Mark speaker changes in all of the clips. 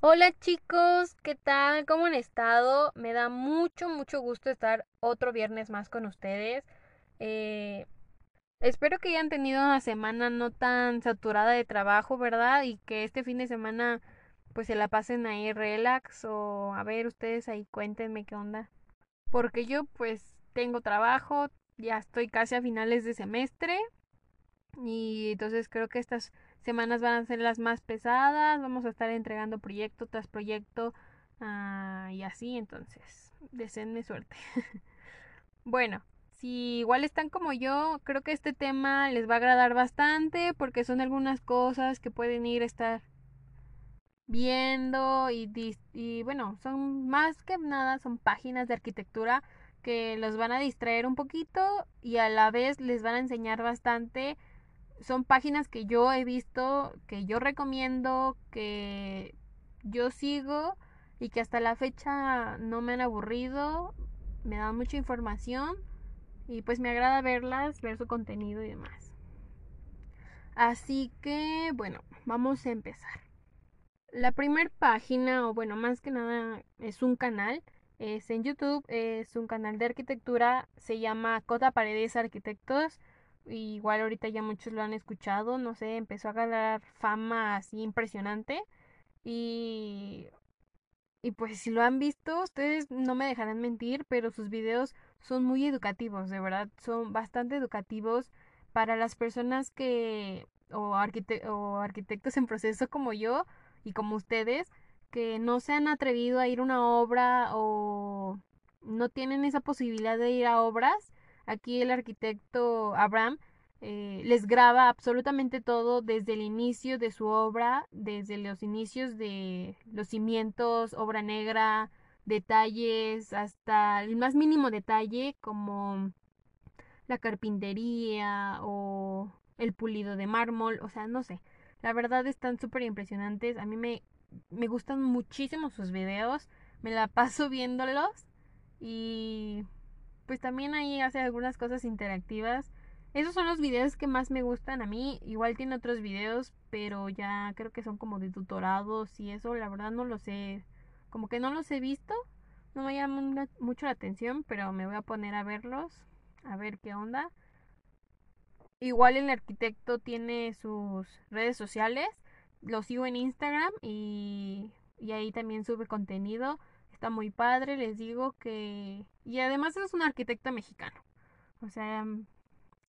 Speaker 1: Hola chicos, ¿qué tal? ¿Cómo han estado? Me da mucho, mucho gusto estar otro viernes más con ustedes. Eh, espero que hayan tenido una semana no tan saturada de trabajo, ¿verdad? Y que este fin de semana pues se la pasen ahí relax o a ver ustedes ahí cuéntenme qué onda. Porque yo pues tengo trabajo, ya estoy casi a finales de semestre y entonces creo que estas semanas van a ser las más pesadas, vamos a estar entregando proyecto tras proyecto ah, y así, entonces, deseenme suerte. bueno, si igual están como yo, creo que este tema les va a agradar bastante porque son algunas cosas que pueden ir a estar viendo y, y bueno, son más que nada, son páginas de arquitectura que los van a distraer un poquito y a la vez les van a enseñar bastante son páginas que yo he visto, que yo recomiendo, que yo sigo y que hasta la fecha no me han aburrido, me dan mucha información y pues me agrada verlas, ver su contenido y demás. Así que bueno, vamos a empezar. La primera página, o bueno, más que nada es un canal, es en YouTube, es un canal de arquitectura, se llama Cota Paredes Arquitectos igual ahorita ya muchos lo han escuchado, no sé, empezó a ganar fama así impresionante y y pues si lo han visto, ustedes no me dejarán mentir, pero sus videos son muy educativos, de verdad, son bastante educativos para las personas que o, o arquitectos en proceso como yo y como ustedes que no se han atrevido a ir a una obra o no tienen esa posibilidad de ir a obras Aquí el arquitecto Abraham eh, les graba absolutamente todo desde el inicio de su obra, desde los inicios de los cimientos, obra negra, detalles, hasta el más mínimo detalle como la carpintería o el pulido de mármol, o sea, no sé. La verdad están súper impresionantes. A mí me, me gustan muchísimo sus videos. Me la paso viéndolos. Y pues también ahí hace algunas cosas interactivas. Esos son los videos que más me gustan a mí. Igual tiene otros videos, pero ya creo que son como de tutorados y eso, la verdad no los he, como que no los he visto. No me llaman mucho la atención, pero me voy a poner a verlos, a ver qué onda. Igual el arquitecto tiene sus redes sociales. Lo sigo en Instagram y, y ahí también sube contenido. Está muy padre, les digo que... Y además es un arquitecto mexicano. O sea, mm,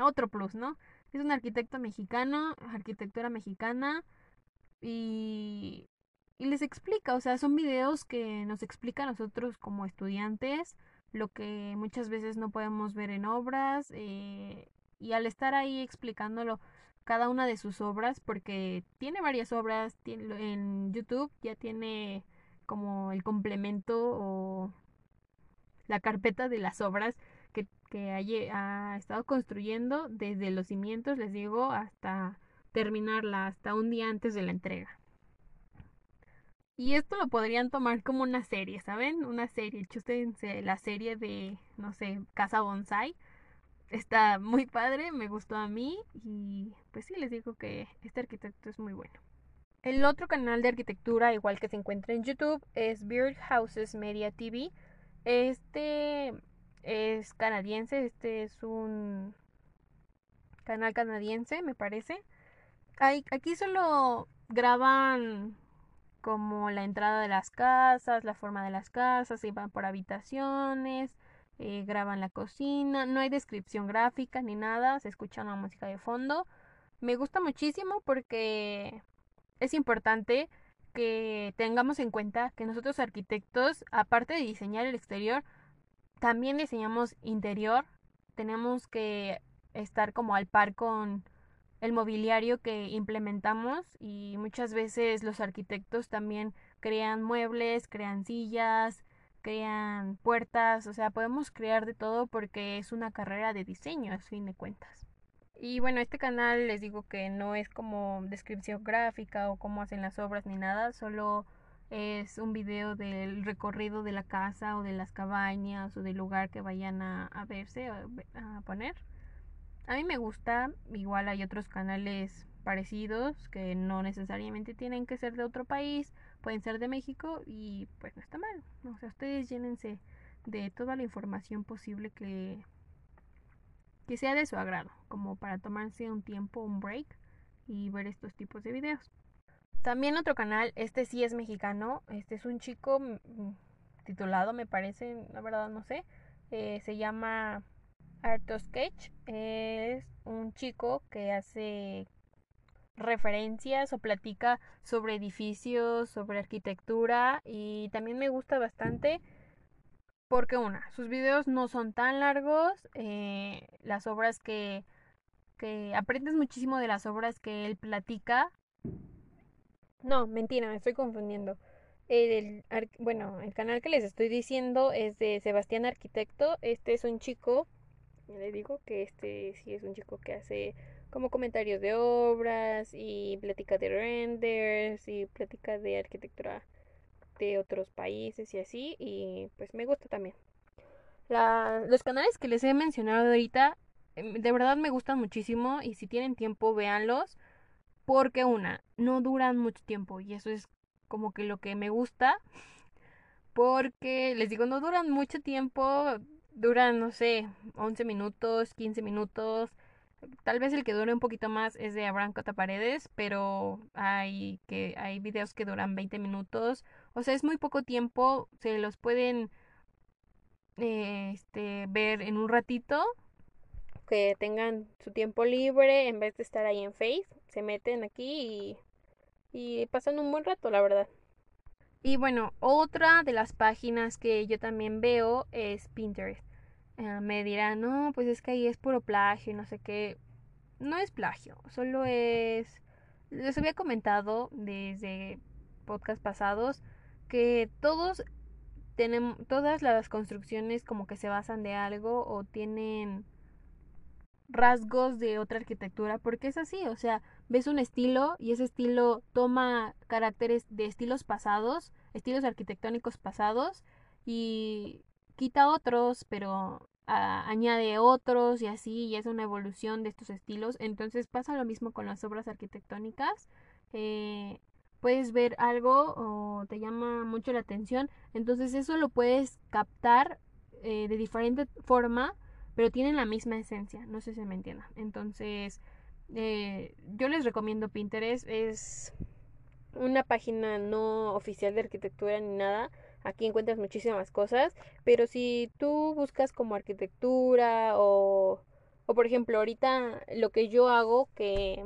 Speaker 1: otro plus, ¿no? Es un arquitecto mexicano, arquitectura mexicana. Y, y les explica, o sea, son videos que nos explica a nosotros como estudiantes lo que muchas veces no podemos ver en obras. Eh, y al estar ahí explicándolo cada una de sus obras, porque tiene varias obras tiene, en YouTube, ya tiene como el complemento o la carpeta de las obras que, que ha estado construyendo desde los cimientos, les digo, hasta terminarla, hasta un día antes de la entrega. Y esto lo podrían tomar como una serie, ¿saben? Una serie. Chústense la serie de, no sé, Casa Bonsai. Está muy padre, me gustó a mí y pues sí, les digo que este arquitecto es muy bueno. El otro canal de arquitectura, igual que se encuentra en YouTube, es Beard Houses Media TV. Este es canadiense, este es un canal canadiense, me parece. Aquí solo graban como la entrada de las casas, la forma de las casas, y van por habitaciones, eh, graban la cocina, no hay descripción gráfica ni nada, se escucha una música de fondo. Me gusta muchísimo porque es importante que tengamos en cuenta que nosotros arquitectos, aparte de diseñar el exterior, también diseñamos interior. Tenemos que estar como al par con, el mobiliario que implementamos y muchas veces los arquitectos también crean muebles, crean sillas, crean puertas, o sea, podemos crear de todo porque es una carrera de diseño, a fin de cuentas. Y bueno, este canal les digo que no es como descripción gráfica o cómo hacen las obras ni nada, solo es un video del recorrido de la casa o de las cabañas o del lugar que vayan a, verse, a, a poner. A mí me gusta, igual hay otros canales parecidos que no necesariamente tienen que ser de otro país, pueden ser de México y pues no está mal. O sea, ustedes llénense de toda la información posible que, que sea de su agrado, como para tomarse un tiempo, un break y ver estos tipos de videos. También otro canal, este sí es mexicano, este es un chico mm, titulado, me parece, la verdad no sé, eh, se llama Arto Sketch, es un chico que hace referencias o platica sobre edificios, sobre arquitectura y también me gusta bastante porque una, sus videos no son tan largos, eh, las obras que, que aprendes muchísimo de las obras que él platica. No, mentira, me estoy confundiendo. El, bueno, el canal que les estoy diciendo es de Sebastián Arquitecto. Este es un chico, le digo que este sí es un chico que hace como comentarios de obras y plática de renders y plática de arquitectura otros países y así y pues me gusta también. La, los canales que les he mencionado ahorita em, de verdad me gustan muchísimo y si tienen tiempo véanlos porque una, no duran mucho tiempo y eso es como que lo que me gusta porque les digo, no duran mucho tiempo, duran no sé, 11 minutos, 15 minutos Tal vez el que dure un poquito más es de Abraham Cotaparedes, pero hay que hay videos que duran 20 minutos. O sea, es muy poco tiempo, se los pueden eh, este, ver en un ratito. Que tengan su tiempo libre en vez de estar ahí en Face, se meten aquí y, y pasan un buen rato, la verdad. Y bueno, otra de las páginas que yo también veo es Pinterest. Eh, me dirán, no, pues es que ahí es puro plagio y no sé qué. No es plagio, solo es... Les había comentado desde podcast pasados que todos tenemos, todas las construcciones como que se basan de algo o tienen rasgos de otra arquitectura, porque es así, o sea, ves un estilo y ese estilo toma caracteres de estilos pasados, estilos arquitectónicos pasados y quita otros, pero añade otros y así, y es una evolución de estos estilos. Entonces pasa lo mismo con las obras arquitectónicas. Eh, puedes ver algo o te llama mucho la atención, entonces eso lo puedes captar eh, de diferente forma, pero tienen la misma esencia, no sé si me entiendan. Entonces, eh, yo les recomiendo Pinterest, es una página no oficial de arquitectura ni nada, Aquí encuentras muchísimas cosas, pero si tú buscas como arquitectura o, o por ejemplo, ahorita lo que yo hago, que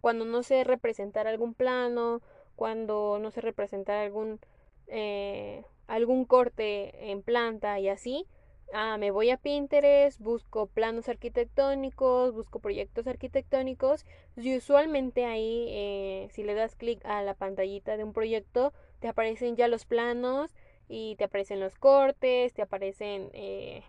Speaker 1: cuando no sé representar algún plano, cuando no sé representar algún, eh, algún corte en planta y así, ah, me voy a Pinterest, busco planos arquitectónicos, busco proyectos arquitectónicos y usualmente ahí, eh, si le das clic a la pantallita de un proyecto, te aparecen ya los planos y te aparecen los cortes, te aparecen eh,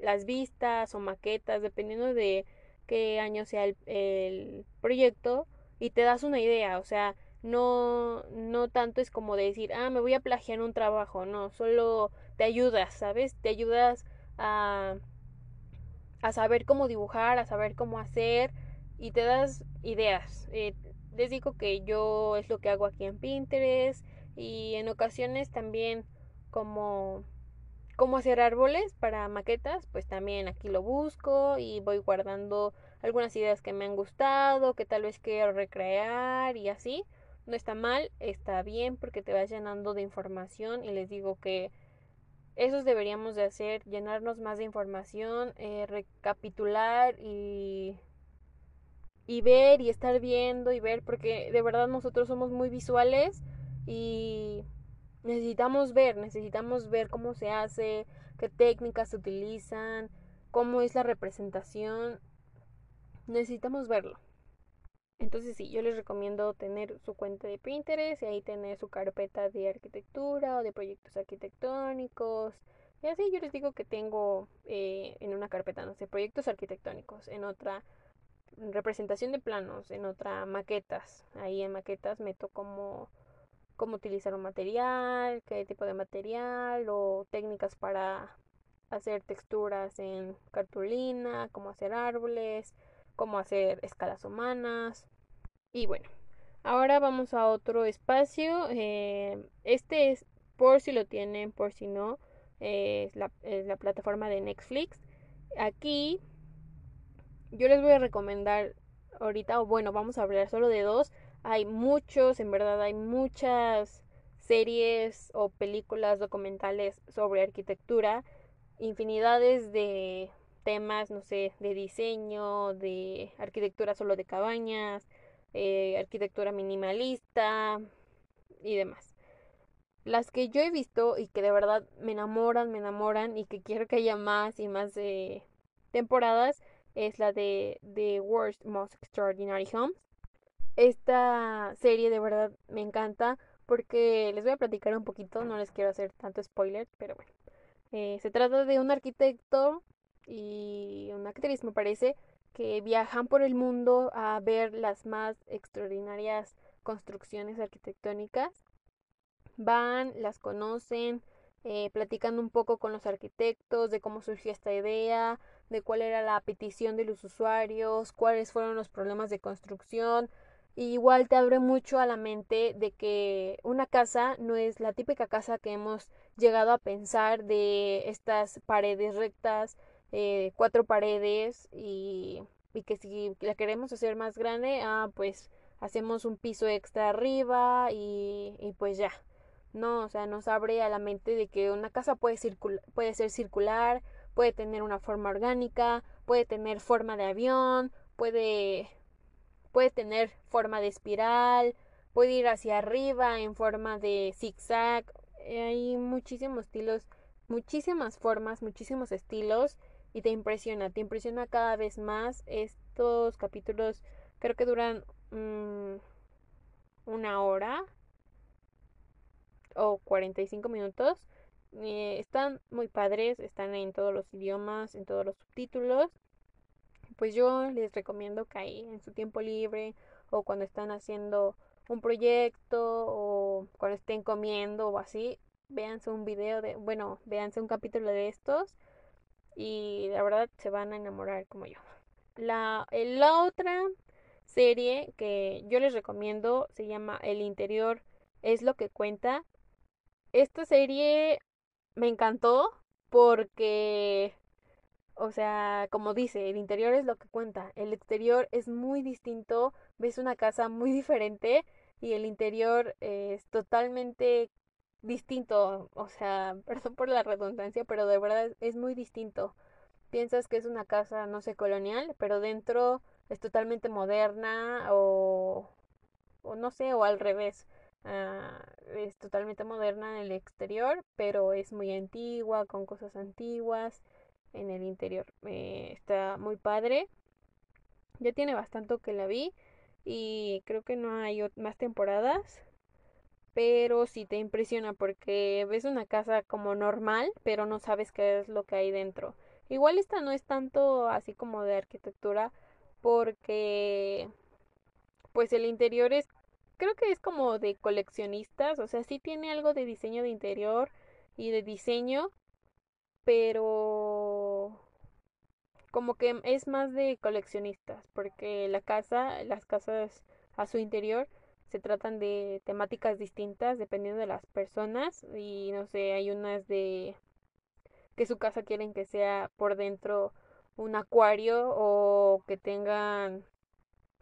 Speaker 1: las vistas o maquetas, dependiendo de qué año sea el, proyecto, y te das una idea, o sea, no, no tanto es como decir, ah, me voy a plagiar un trabajo, no, solo te ayudas, ¿sabes? Te ayudas a, a saber cómo dibujar, a saber cómo hacer, y te das ideas. Eh, les digo que yo es lo que hago aquí en Pinterest, y en ocasiones también como cómo hacer árboles para maquetas, pues también aquí lo busco y voy guardando algunas ideas que me han gustado, que tal vez quiero recrear y así. No está mal, está bien porque te vas llenando de información y les digo que eso deberíamos de hacer, llenarnos más de información, eh, recapitular y, y ver y estar viendo y ver porque de verdad nosotros somos muy visuales y necesitamos ver, necesitamos ver cómo se hace, qué técnicas se utilizan, cómo es la representación. Necesitamos verlo. Entonces sí, yo les recomiendo tener su cuenta de Pinterest y ahí tener su carpeta de arquitectura o de proyectos arquitectónicos. Y así yo les digo que tengo eh, en una carpeta, no sé, proyectos arquitectónicos, en otra representación de planos, en otra maquetas. Ahí en maquetas meto como cómo utilizar un material, qué tipo de material o técnicas para hacer texturas en cartulina, cómo hacer árboles, cómo hacer escalas humanas. Y bueno, ahora vamos a otro espacio. Eh, este es por si lo tienen, por si no, es, la, es la plataforma de Netflix. Aquí yo les voy a recomendar ahorita, o bueno, vamos a hablar solo de dos. Hay muchos, en verdad, hay muchas series o películas documentales sobre arquitectura, infinidades de temas, no sé, de diseño, de arquitectura solo de cabañas, eh, arquitectura minimalista y demás. Las que yo he visto y que de verdad me enamoran, me enamoran y que quiero que haya más y más temporadas es la de The Worst Most Extraordinary Homes. Esta serie de verdad me encanta porque les voy a platicar un poquito, no les quiero hacer tanto spoiler, pero bueno. Eh, se trata de un arquitecto y una actriz, me parece, que viajan por el mundo a ver las más extraordinarias construcciones arquitectónicas. Van, las conocen, eh, platicando un poco con los arquitectos de cómo surgió esta idea, de cuál era la petición de los usuarios, cuáles fueron los problemas de construcción. Igual te abre mucho a la mente de que una casa no es la típica casa que hemos llegado a pensar de estas paredes rectas, eh, cuatro paredes y, y que si la queremos hacer más grande, ah, pues hacemos un piso extra arriba y, y pues ya. No, o sea, nos abre a la mente de que una casa puede, puede ser circular, puede tener una forma orgánica, puede tener forma de avión, puede, puede tener forma de espiral, puede ir hacia arriba en forma de zigzag. Hay muchísimos estilos, muchísimas formas, muchísimos estilos y te impresiona, te impresiona cada vez más. Estos capítulos creo que duran mm, una hora o 45 minutos. Eh, están muy padres, están en todos los idiomas, en todos los subtítulos. Pues yo les recomiendo que ahí en su tiempo libre o cuando están haciendo un proyecto o cuando estén comiendo o así, véanse un video de, bueno, véanse un capítulo de estos y la verdad se van a enamorar como yo. La, la otra serie que yo les recomiendo se llama El interior es lo que cuenta esta serie me encantó porque, o sea, como dice, el interior es lo que cuenta, el exterior es muy distinto, ves una casa muy diferente y el interior es totalmente distinto, o sea, perdón por la redundancia, pero de verdad es muy distinto. Piensas que es una casa, no sé, colonial, pero dentro es totalmente moderna o, o no sé, o al revés. Ah, es totalmente moderna en el exterior, pero es muy antigua, con cosas antiguas en el interior. Eh, está muy padre. Ya tiene bastante que la vi y creo que no hay más temporadas. Pero sí te impresiona porque ves una casa como normal, pero no sabes qué es lo que hay dentro. Igual esta no es tanto así como de arquitectura porque pues el interior es creo que es como de coleccionistas, o sea, sí tiene algo de diseño de interior y de diseño, pero como que es más de coleccionistas, porque la casa, las casas a su interior se tratan de temáticas distintas dependiendo de las personas y no sé, hay unas de que su casa quieren que sea por dentro un acuario o que tengan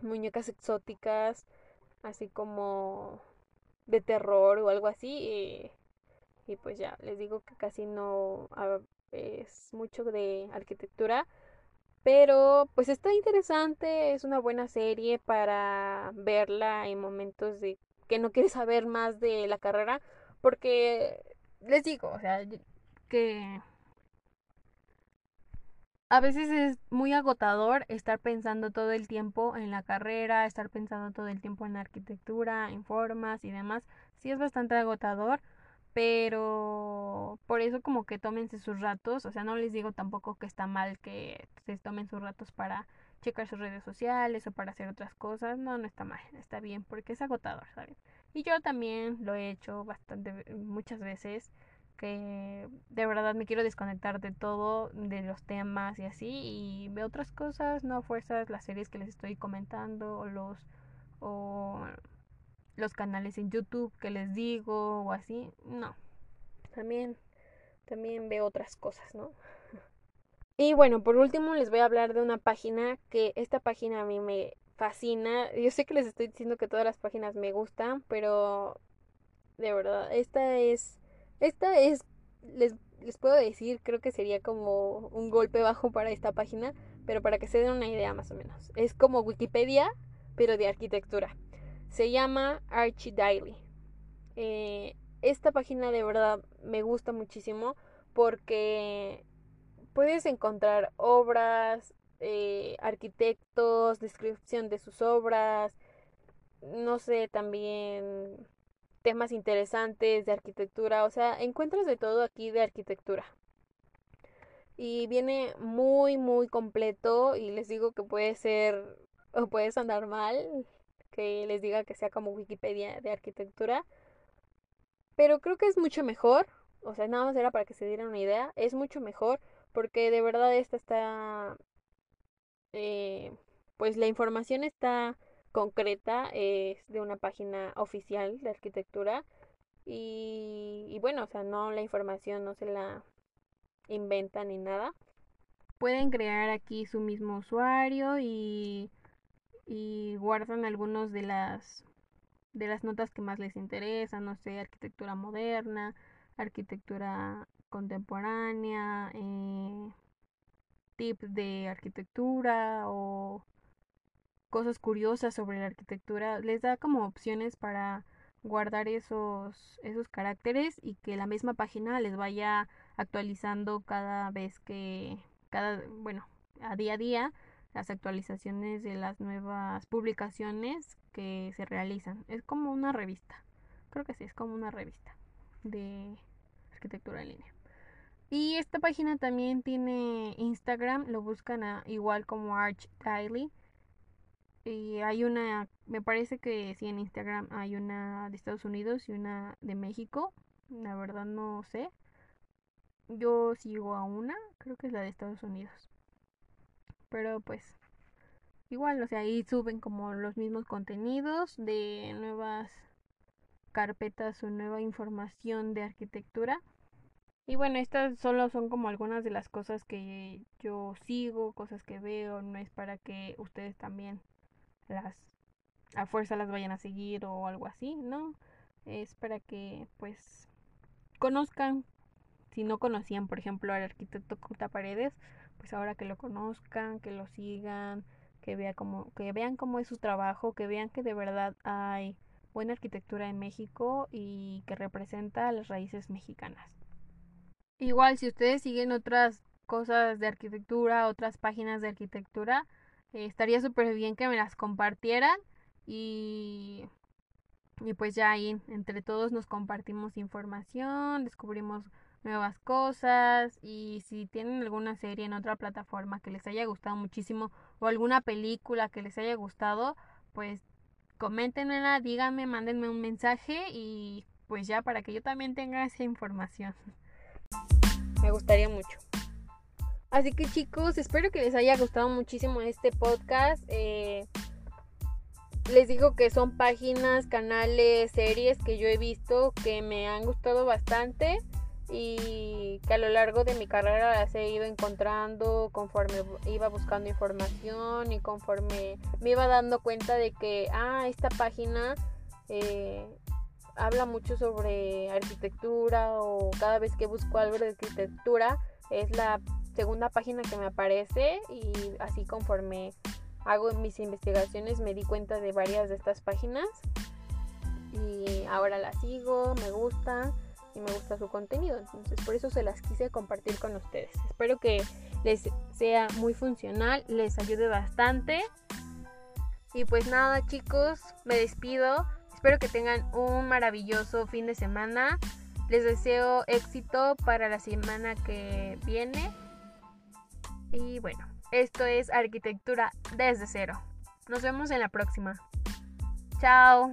Speaker 1: muñecas exóticas así como de terror o algo así. Y, pues ya, les digo que casi no es mucho de arquitectura. Pero pues está interesante, es una buena serie para verla en momentos de que no quieres saber más de la carrera. Porque les digo, o sea, que a veces es muy agotador estar pensando todo el tiempo en la carrera, estar pensando todo el tiempo en arquitectura, en formas y demás. Sí es bastante agotador, pero por eso como que tómense sus ratos, o sea, no les digo tampoco que está mal que se tomen sus ratos para checar sus redes sociales o para hacer otras cosas, no, no está mal, está bien, porque es agotador, ¿sabes? Y yo también lo he hecho bastante, muchas veces, que de verdad me quiero desconectar de todo, de los temas y así, y veo otras cosas, no fuerzas las series que les estoy comentando, o los, o los canales en YouTube que les digo, o así, no, también, también veo otras cosas, ¿no? Y bueno, por último les voy a hablar de una página que esta página a mí me fascina. Yo sé que les estoy diciendo que todas las páginas me gustan, pero de verdad, esta es, esta es, les, les puedo decir, creo que sería como un golpe bajo para esta página, pero para que se den una idea más o menos. Es como Wikipedia, pero de arquitectura. Se llama Archidaily. Eh, esta página de verdad me gusta muchísimo porque puedes encontrar obras, eh, arquitectos, descripción de sus obras, no sé, también temas interesantes de arquitectura, o sea, encuentras de todo aquí de arquitectura. Y viene muy, muy completo y les digo que puede ser o puede andar mal, que les diga que sea como Wikipedia de arquitectura, pero creo que es mucho mejor, o sea, nada más era para que se dieran una idea, es mucho mejor porque de verdad esta está, eh, pues la información está concreta, es de una página oficial de arquitectura y, y bueno, o sea, no la información no se la inventa ni nada. Pueden crear aquí su mismo usuario y, y guardan algunos de las de las notas que más les interesan, no sé, arquitectura moderna, arquitectura contemporánea, eh, tips de arquitectura o cosas curiosas sobre la arquitectura. Les da como opciones para guardar esos, esos caracteres y que la misma página les vaya actualizando cada vez que, cada, bueno, a día a día las actualizaciones de las nuevas publicaciones que se realizan. Es como una revista. Creo que sí, es como una revista de arquitectura en línea. Y esta página también tiene Instagram, lo buscan igual como Arch Daily. Y hay una, me parece que sí en Instagram hay una de Estados Unidos y una de México. La verdad no sé. Yo sigo a una, creo que es la de Estados Unidos. Pero pues igual, o sea, ahí suben como los mismos contenidos de nuevas carpetas o nueva información de arquitectura. Y bueno, estas solo son como algunas de las cosas que yo sigo, cosas que veo, no es para que ustedes también las a fuerza las vayan a seguir o algo así, ¿no? Es para que pues conozcan, si no conocían por ejemplo al arquitecto Cuta Paredes, pues ahora que lo conozcan, que lo sigan, que vea como que vean cómo es su trabajo, que vean que de verdad hay buena arquitectura en México y que representa las raíces mexicanas. Igual, si ustedes siguen otras cosas de arquitectura, otras páginas de arquitectura, eh, estaría súper bien que me las compartieran y, y pues ya ahí entre todos nos compartimos información, descubrimos nuevas cosas y si tienen alguna serie en otra plataforma que les haya gustado muchísimo o alguna película que les haya gustado, pues coméntenmela, díganme, mándenme un mensaje y pues ya para que yo también tenga esa información. Me gustaría mucho. Así que chicos, espero que les haya gustado muchísimo este podcast. Eh, les digo que son páginas, canales, series que yo he visto que me han gustado bastante y que a lo largo de mi carrera las he ido encontrando conforme iba buscando información y conforme me iba dando cuenta de que, ah, esta página eh, habla mucho sobre arquitectura o cada vez que busco algo de arquitectura es la segunda página que me aparece y así conforme hago mis investigaciones me di cuenta de varias de estas páginas y ahora las sigo, me gusta y me gusta su contenido, entonces por eso se las quise compartir con ustedes. Espero que les sea muy funcional, les ayude bastante. Y pues nada chicos, me despido. Espero que tengan un maravilloso fin de semana. Les deseo éxito para la semana que viene. Y bueno, esto es arquitectura desde cero. Nos vemos en la próxima. Chao.